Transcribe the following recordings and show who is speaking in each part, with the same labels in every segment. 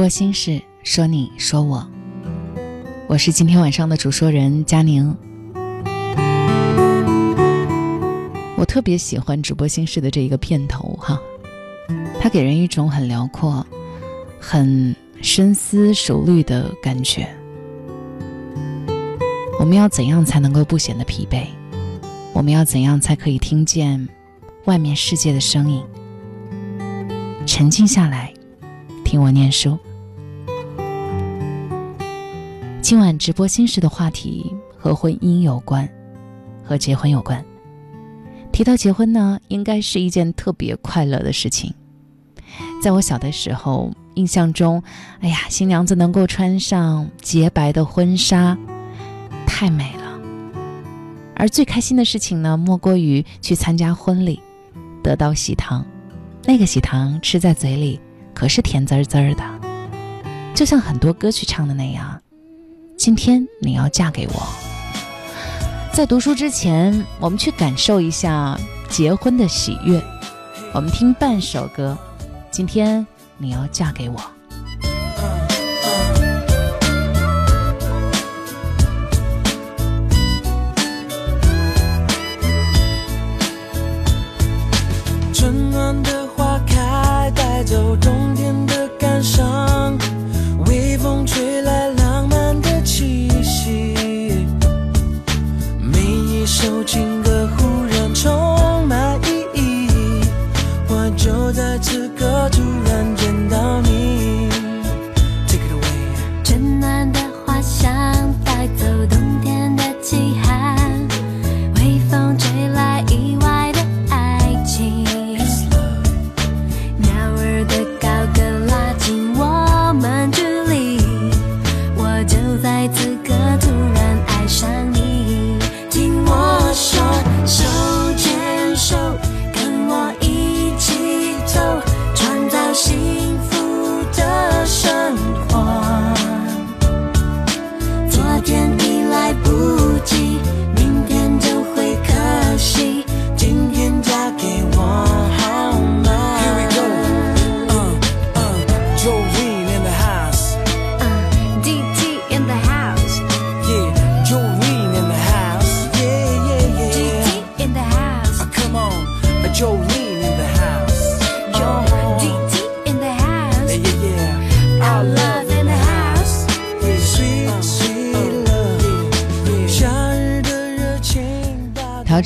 Speaker 1: 直播心事，说你说我，我是今天晚上的主说人佳宁。我特别喜欢直播心事的这一个片头哈，它给人一种很辽阔、很深思熟虑的感觉。我们要怎样才能够不显得疲惫？我们要怎样才可以听见外面世界的声音？沉静下来。听我念书。今晚直播心事的话题和婚姻有关，和结婚有关。提到结婚呢，应该是一件特别快乐的事情。在我小的时候，印象中，哎呀，新娘子能够穿上洁白的婚纱，太美了。而最开心的事情呢，莫过于去参加婚礼，得到喜糖。那个喜糖吃在嘴里。可是甜滋滋的，就像很多歌曲唱的那样。今天你要嫁给我。在读书之前，我们去感受一下结婚的喜悦。我们听半首歌。今天你要嫁给我。
Speaker 2: 春暖的花开，带走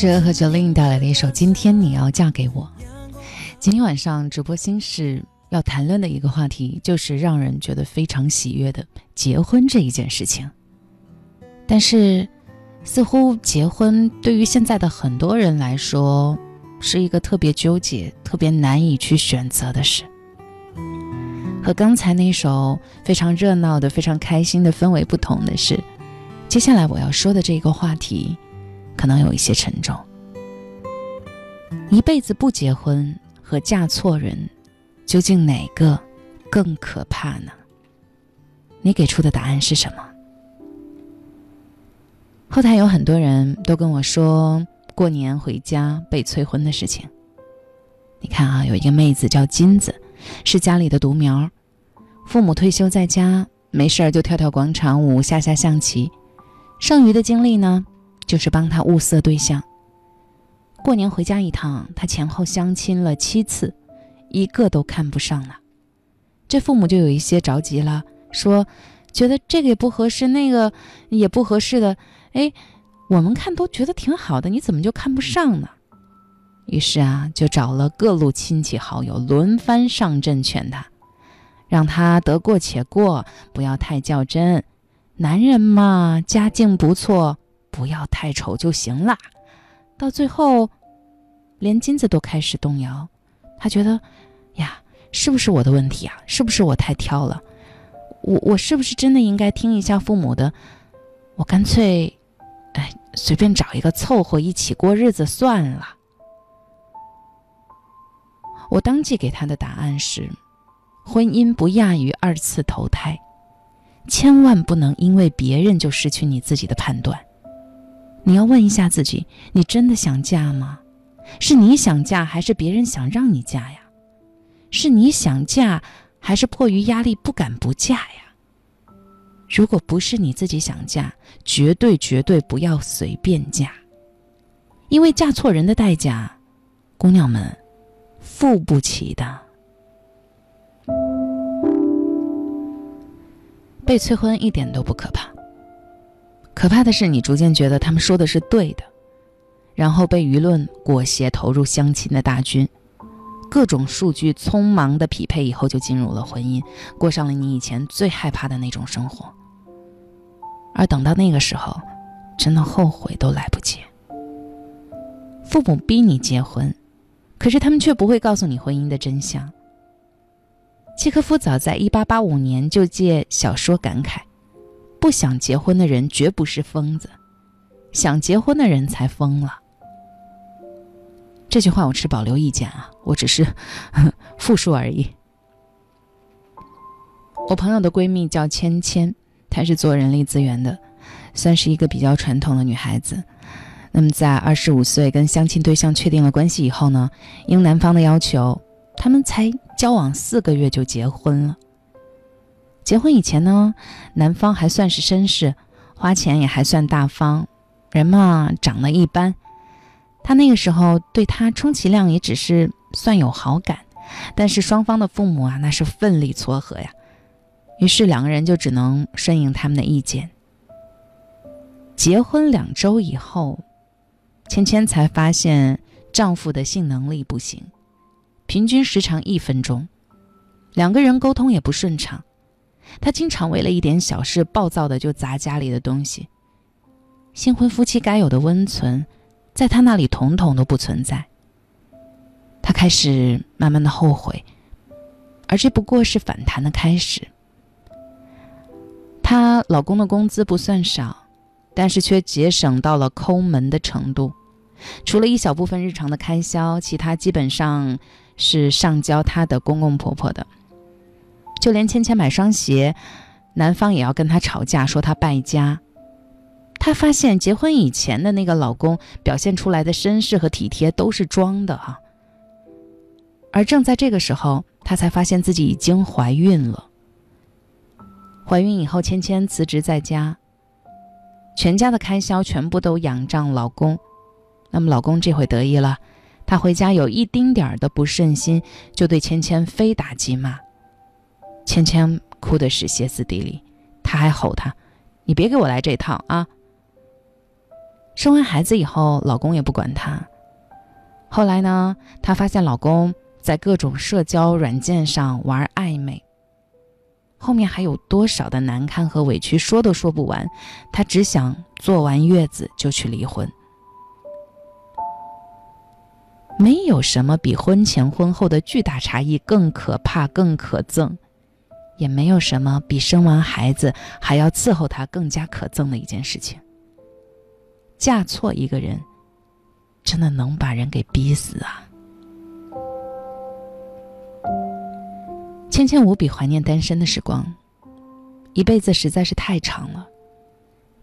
Speaker 1: 这和 Jolin 带来的一首《今天你要嫁给我》。今天晚上直播心事要谈论的一个话题，就是让人觉得非常喜悦的结婚这一件事情。但是，似乎结婚对于现在的很多人来说，是一个特别纠结、特别难以去选择的事。和刚才那首非常热闹的、非常开心的氛围不同的是，接下来我要说的这个话题。可能有一些沉重。一辈子不结婚和嫁错人，究竟哪个更可怕呢？你给出的答案是什么？后台有很多人都跟我说过年回家被催婚的事情。你看啊，有一个妹子叫金子，是家里的独苗，父母退休在家，没事儿就跳跳广场舞、下下象棋，剩余的精力呢？就是帮他物色对象。过年回家一趟，他前后相亲了七次，一个都看不上了。这父母就有一些着急了，说觉得这个也不合适，那个也不合适的。哎，我们看都觉得挺好的，你怎么就看不上呢？于是啊，就找了各路亲戚好友轮番上阵劝他，让他得过且过，不要太较真。男人嘛，家境不错，不要太丑就行了。到最后，连金子都开始动摇，他觉得，呀，是不是我的问题啊？是不是我太挑了？我我是不是真的应该听一下父母的？我干脆，哎，随便找一个凑合一起过日子算了。我当即给他的答案是：婚姻不亚于二次投胎，千万不能因为别人就失去你自己的判断。你要问一下自己：你真的想嫁吗？是你想嫁，还是别人想让你嫁呀？是你想嫁，还是迫于压力不敢不嫁呀？如果不是你自己想嫁，绝对绝对不要随便嫁，因为嫁错人的代价，姑娘们。付不起的。被催婚一点都不可怕，可怕的是你逐渐觉得他们说的是对的，然后被舆论裹挟投入相亲的大军，各种数据匆忙的匹配以后就进入了婚姻，过上了你以前最害怕的那种生活。而等到那个时候，真的后悔都来不及。父母逼你结婚。可是他们却不会告诉你婚姻的真相。契诃夫早在一八八五年就借小说感慨：“不想结婚的人绝不是疯子，想结婚的人才疯了。”这句话我持保留意见啊，我只是 复述而已。我朋友的闺蜜叫芊芊，她是做人力资源的，算是一个比较传统的女孩子。那么，在二十五岁跟相亲对象确定了关系以后呢，应男方的要求，他们才交往四个月就结婚了。结婚以前呢，男方还算是绅士，花钱也还算大方，人嘛长得一般。他那个时候对他充其量也只是算有好感，但是双方的父母啊，那是奋力撮合呀。于是两个人就只能顺应他们的意见。结婚两周以后。芊芊才发现丈夫的性能力不行，平均时长一分钟，两个人沟通也不顺畅。他经常为了一点小事暴躁的就砸家里的东西。新婚夫妻该有的温存，在他那里统统都不存在。她开始慢慢的后悔，而这不过是反弹的开始。她老公的工资不算少。但是却节省到了抠门的程度，除了一小部分日常的开销，其他基本上是上交她的公公婆婆的。就连芊芊买双鞋，男方也要跟她吵架，说她败家。她发现结婚以前的那个老公表现出来的绅士和体贴都是装的哈。而正在这个时候，她才发现自己已经怀孕了。怀孕以后，芊芊辞职在家。全家的开销全部都仰仗老公，那么老公这回得意了，他回家有一丁点儿的不顺心，就对芊芊非打即骂。芊芊哭的是歇斯底里，他还吼他：“你别给我来这套啊！”生完孩子以后，老公也不管她。后来呢，她发现老公在各种社交软件上玩暧昧。后面还有多少的难堪和委屈，说都说不完。她只想坐完月子就去离婚。没有什么比婚前婚后的巨大差异更可怕、更可憎，也没有什么比生完孩子还要伺候他更加可憎的一件事情。嫁错一个人，真的能把人给逼死啊！芊芊无比怀念单身的时光，一辈子实在是太长了，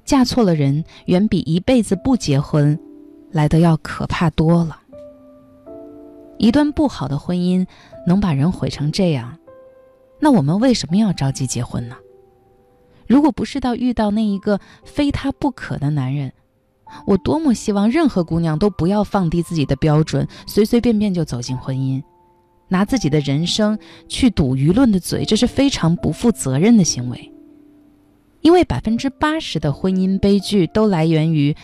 Speaker 1: 嫁错了人远比一辈子不结婚来的要可怕多了。一段不好的婚姻能把人毁成这样，那我们为什么要着急结婚呢？如果不是到遇到那一个非他不可的男人，我多么希望任何姑娘都不要放低自己的标准，随随便便就走进婚姻。拿自己的人生去堵舆论的嘴，这是非常不负责任的行为。因为百分之八十的婚姻悲剧都来源于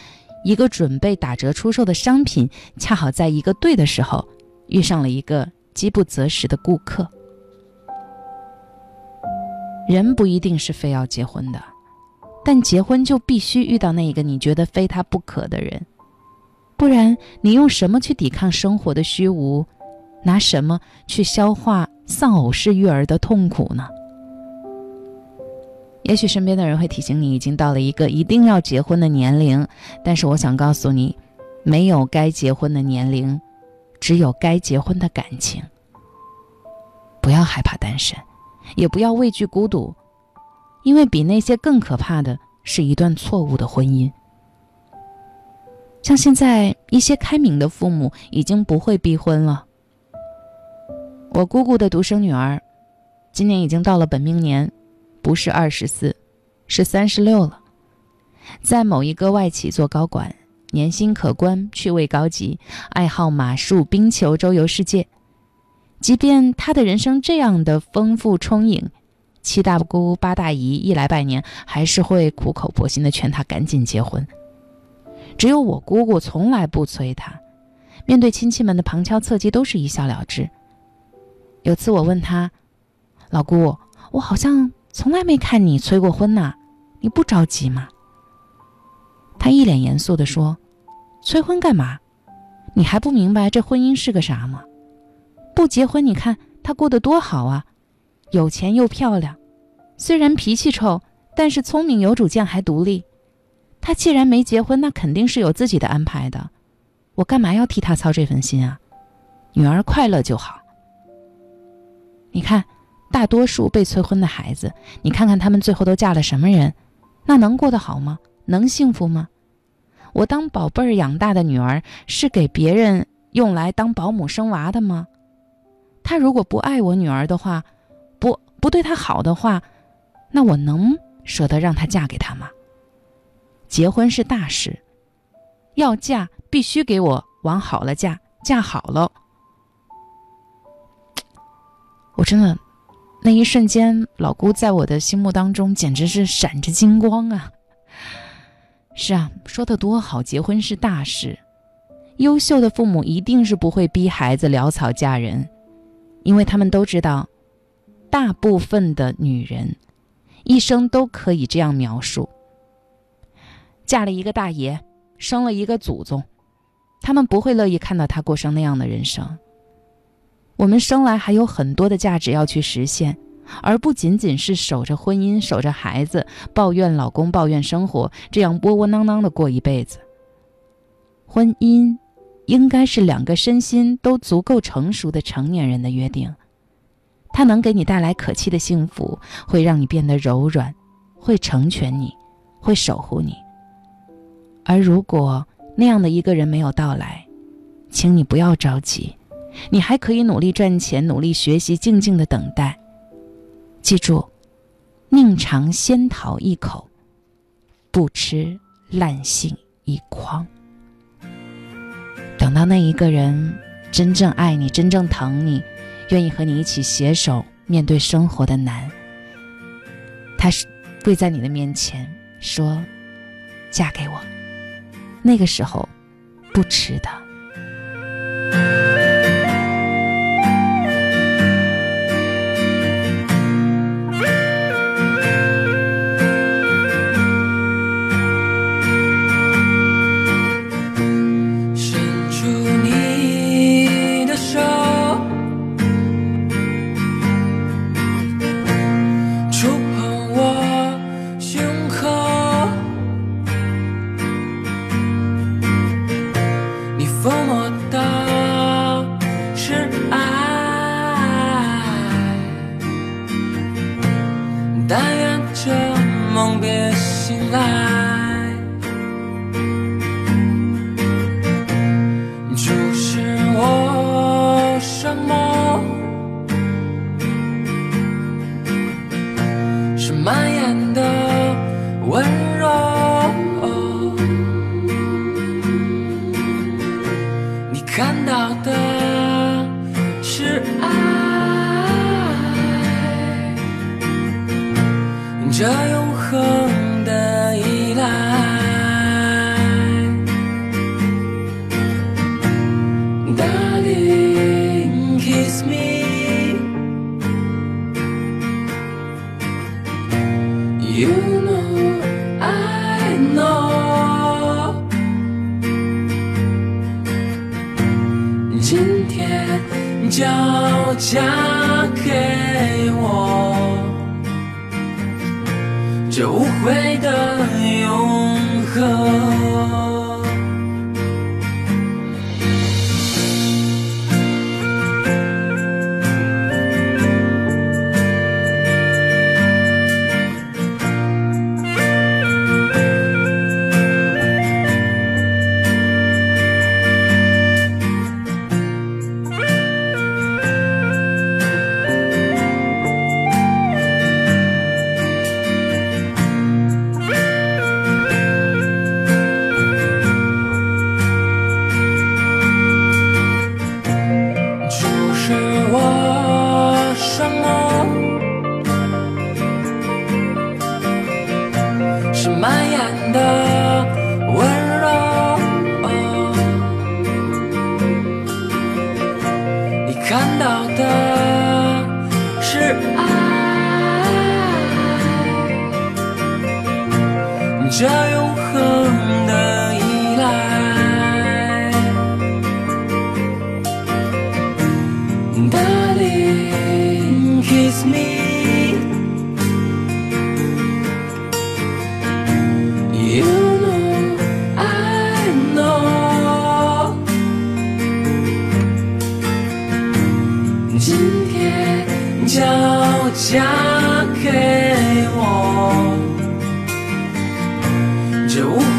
Speaker 1: 一个准备打折出售的商品，恰好在一个对的时候遇上了一个饥不择食的顾客。人不一定是非要结婚的，但结婚就必须遇到那一个你觉得非他不可的人，不然你用什么去抵抗生活的虚无？拿什么去消化丧偶式育儿的痛苦呢？也许身边的人会提醒你，已经到了一个一定要结婚的年龄。但是我想告诉你，没有该结婚的年龄，只有该结婚的感情。不要害怕单身，也不要畏惧孤独，因为比那些更可怕的是一段错误的婚姻。像现在一些开明的父母已经不会逼婚了。我姑姑的独生女儿，今年已经到了本命年。不是二十四，是三十六了。在某一个外企做高管，年薪可观，趣味高级，爱好马术、冰球，周游世界。即便他的人生这样的丰富充盈，七大姑八大姨一来拜年，还是会苦口婆心的劝他赶紧结婚。只有我姑姑从来不催他，面对亲戚们的旁敲侧击，都是一笑了之。有次我问他：“老姑，我好像……”从来没看你催过婚呐，你不着急吗？他一脸严肃地说：“催婚干嘛？你还不明白这婚姻是个啥吗？不结婚，你看他过得多好啊，有钱又漂亮，虽然脾气臭，但是聪明有主见还独立。他既然没结婚，那肯定是有自己的安排的。我干嘛要替他操这份心啊？女儿快乐就好。你看。”大多数被催婚的孩子，你看看他们最后都嫁了什么人？那能过得好吗？能幸福吗？我当宝贝儿养大的女儿，是给别人用来当保姆生娃的吗？他如果不爱我女儿的话，不不对她好的话，那我能舍得让她嫁给他吗？结婚是大事，要嫁必须给我往好了嫁，嫁好了。我真的。那一瞬间，老姑在我的心目当中简直是闪着金光啊！是啊，说的多好，结婚是大事，优秀的父母一定是不会逼孩子潦草嫁人，因为他们都知道，大部分的女人一生都可以这样描述：嫁了一个大爷，生了一个祖宗，他们不会乐意看到他过上那样的人生。我们生来还有很多的价值要去实现，而不仅仅是守着婚姻、守着孩子，抱怨老公、抱怨生活，这样窝窝囊囊的过一辈子。婚姻应该是两个身心都足够成熟的成年人的约定，它能给你带来可期的幸福，会让你变得柔软，会成全你，会守护你。而如果那样的一个人没有到来，请你不要着急。你还可以努力赚钱，努力学习，静静的等待。记住，宁尝仙桃一口，不吃烂杏一筐。想到那一个人真正爱你，真正疼你，愿意和你一起携手面对生活的难，他是跪在你的面前说：“嫁给我。”那个时候，不迟的。
Speaker 3: 但愿这梦别醒来。就嫁给我，这无悔的永恒。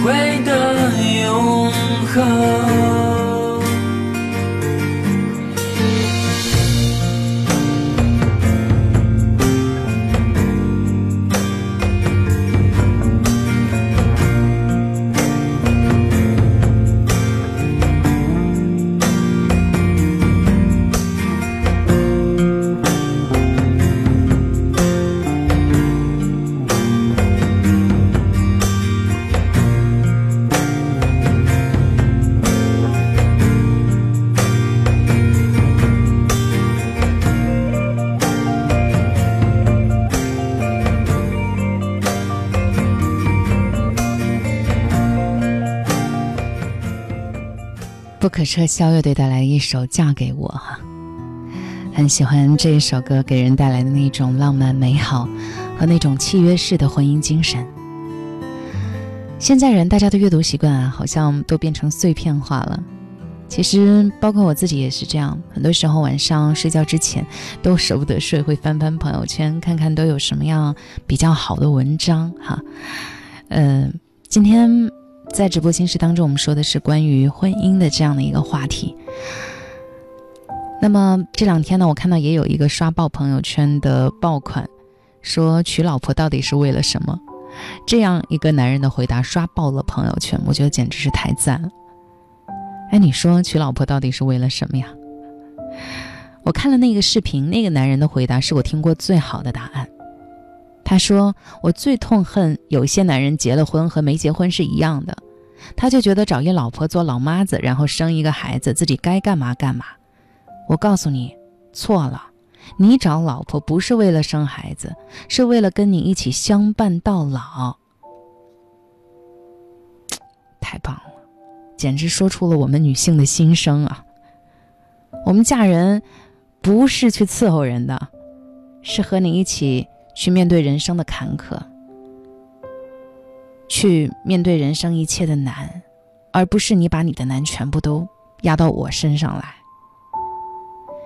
Speaker 3: 会的，有。
Speaker 1: 不可撤销乐队带来一首《嫁给我》哈，很喜欢这一首歌给人带来的那种浪漫美好和那种契约式的婚姻精神。现在人大家的阅读习惯啊，好像都变成碎片化了。其实包括我自己也是这样，很多时候晚上睡觉之前都舍不得睡，会翻翻朋友圈，看看都有什么样比较好的文章哈。嗯、今天在直播心事当中，我们说的是关于婚姻的这样的一个话题。那么这两天呢，我看到也有一个刷爆朋友圈的爆款，说娶老婆到底是为了什么？这样一个男人的回答刷爆了朋友圈，我觉得简直是太赞了。哎，你说娶老婆到底是为了什么呀？我看了那个视频，那个男人的回答是我听过最好的答案。他说：“我最痛恨有些男人结了婚和没结婚是一样的，他就觉得找一老婆做老妈子，然后生一个孩子，自己该干嘛干嘛。我告诉你，错了，你找老婆不是为了生孩子，是为了跟你一起相伴到老。太棒了，简直说出了我们女性的心声啊！我们嫁人不是去伺候人的，是和你一起。”去面对人生的坎坷，去面对人生一切的难，而不是你把你的难全部都压到我身上来。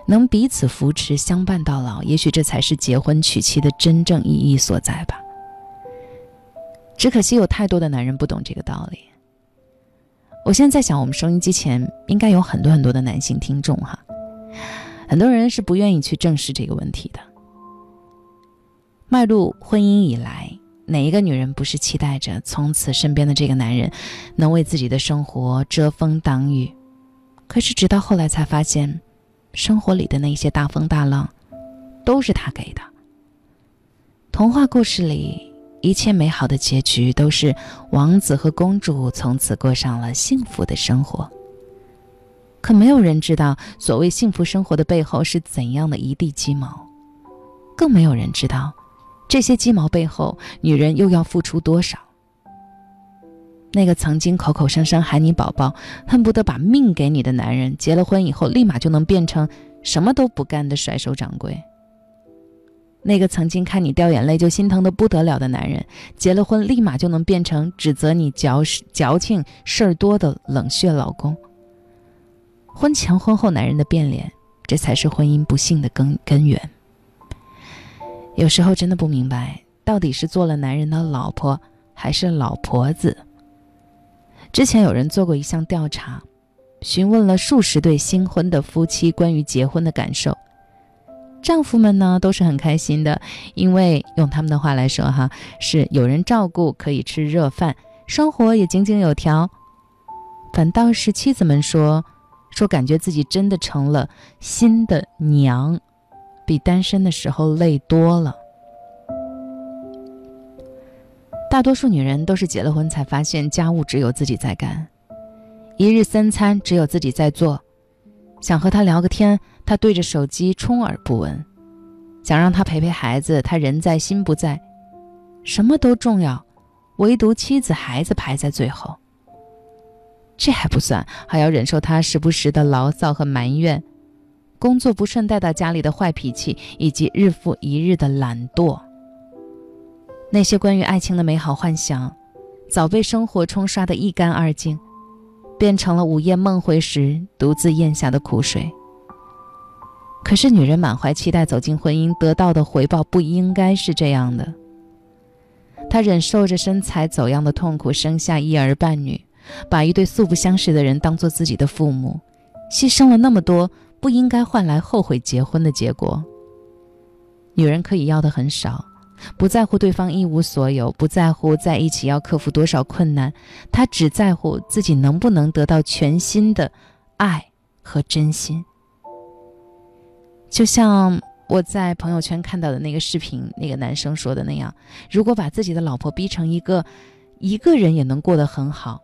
Speaker 1: 能彼此扶持，相伴到老，也许这才是结婚娶妻的真正意义所在吧。只可惜有太多的男人不懂这个道理。我现在在想，我们收音机前应该有很多很多的男性听众哈，很多人是不愿意去正视这个问题的。迈入婚姻以来，哪一个女人不是期待着从此身边的这个男人能为自己的生活遮风挡雨？可是直到后来才发现，生活里的那些大风大浪，都是他给的。童话故事里一切美好的结局都是王子和公主从此过上了幸福的生活。可没有人知道，所谓幸福生活的背后是怎样的一地鸡毛，更没有人知道，这些鸡毛背后，女人又要付出多少。那个曾经口口声声喊你宝宝，恨不得把命给你的男人，结了婚以后立马就能变成什么都不干的甩手掌柜。那个曾经看你掉眼泪就心疼的不得了的男人，结了婚立马就能变成指责你矫矫情事儿多的冷血老公。婚前婚后男人的变脸，这才是婚姻不幸的根根源。有时候真的不明白，到底是做了男人的老婆还是老婆子。之前有人做过一项调查，询问了数十对新婚的夫妻关于结婚的感受。丈夫们呢都是很开心的，因为用他们的话来说哈，是有人照顾，可以吃热饭，生活也井井有条。反倒是妻子们说，说感觉自己真的成了新的娘，比单身的时候累多了。大多数女人都是结了婚才发现家务只有自己在干，一日三餐只有自己在做，想和他聊个天。他对着手机充耳不闻，想让他陪陪孩子，他人在心不在，什么都重要，唯独妻子孩子排在最后。这还不算，还要忍受他时不时的牢骚和埋怨，工作不顺带到家里的坏脾气，以及日复一日的懒惰。那些关于爱情的美好幻想，早被生活冲刷得一干二净，变成了午夜梦回时独自咽下的苦水。可是，女人满怀期待走进婚姻，得到的回报不应该是这样的。她忍受着身材走样的痛苦，生下一儿半女，把一对素不相识的人当做自己的父母，牺牲了那么多，不应该换来后悔结婚的结果。女人可以要的很少，不在乎对方一无所有，不在乎在一起要克服多少困难，她只在乎自己能不能得到全新的爱和真心。就像我在朋友圈看到的那个视频，那个男生说的那样，如果把自己的老婆逼成一个一个人也能过得很好，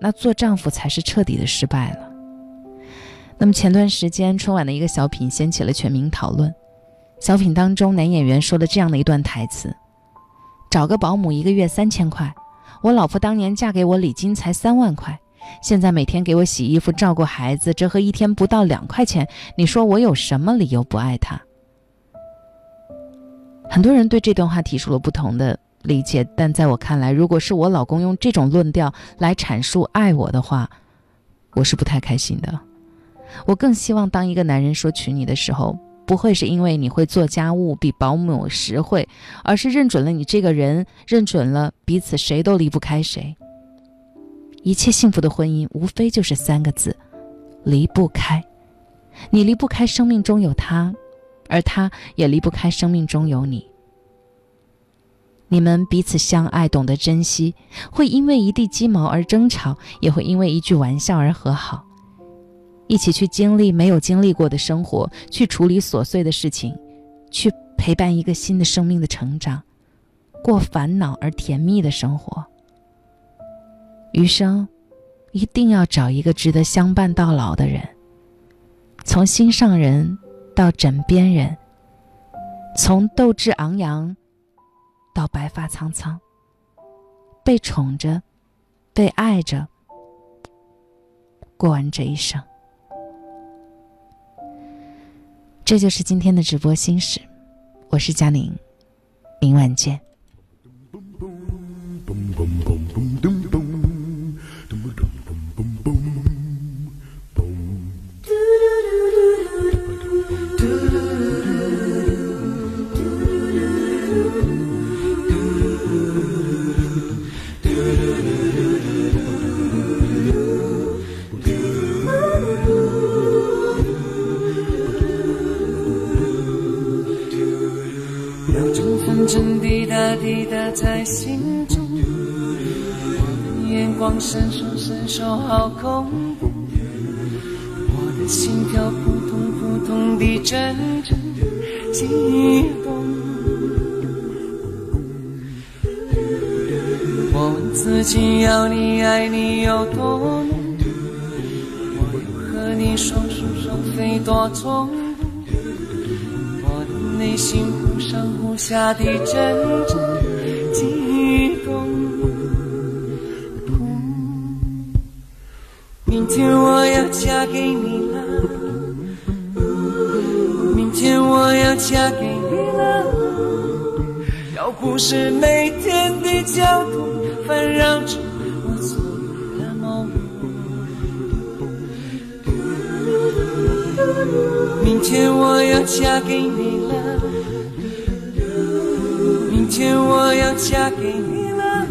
Speaker 1: 那做丈夫才是彻底的失败了。那么前段时间春晚的一个小品掀起了全民讨论，小品当中男演员说了这样的一段台词：“找个保姆一个月三千块，我老婆当年嫁给我礼金才三万块。”现在每天给我洗衣服、照顾孩子，折合一天不到两块钱。你说我有什么理由不爱她？很多人对这段话提出了不同的理解，但在我看来，如果是我老公用这种论调来阐述爱我的话，我是不太开心的。我更希望当一个男人说娶你的时候，不会是因为你会做家务比保姆实惠，而是认准了你这个人，认准了彼此谁都离不开谁。一切幸福的婚姻，无非就是三个字：离不开。你离不开生命中有他，而他也离不开生命中有你。你们彼此相爱，懂得珍惜，会因为一地鸡毛而争吵，也会因为一句玩笑而和好。一起去经历没有经历过的生活，去处理琐碎的事情，去陪伴一个新的生命的成长，过烦恼而甜蜜的生活。余生，一定要找一个值得相伴到老的人。从心上人到枕边人，从斗志昂扬到白发苍苍，被宠着，被爱着，过完这一生。这就是今天的直播心事，我是佳宁，明晚见。
Speaker 3: 滴答滴答在心中，眼光闪烁闪烁，好恐怖。我的心跳扑通扑通地阵阵激动。我问自己要你爱你有多浓，我又和你双宿双飞多冲动，我的内心上忽下的阵阵悸动。明天我要嫁给你了，明天我要嫁给你了。要不是每天的交通烦扰着我左右的梦，明天我要嫁给你了，我要嫁给你了。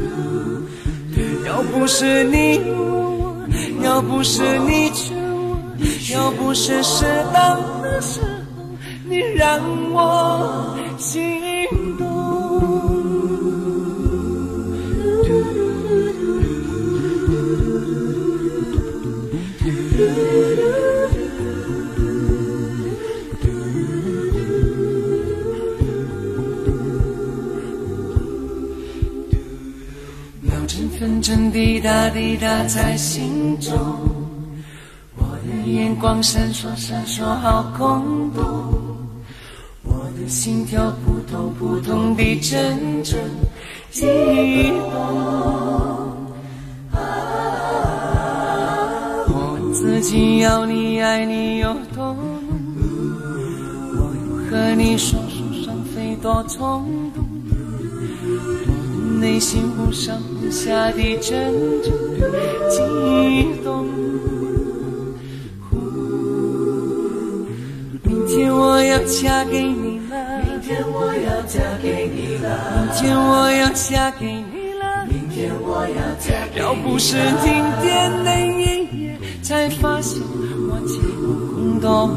Speaker 3: 要不是你我，要不是你劝我，要不是适当的时候，你让我心针分针滴答滴答在心中，我的眼光闪烁闪烁好空洞，我的心跳扑通扑通地阵阵悸动。我自己要你爱你有多浓，我又和你双宿双飞多冲动。内心上上下下地阵阵悸动。明天我要嫁给你了，明天我要嫁给你了，明天我要嫁给你了，明天我要嫁给你了。要不是停电那一夜，才发现我心动。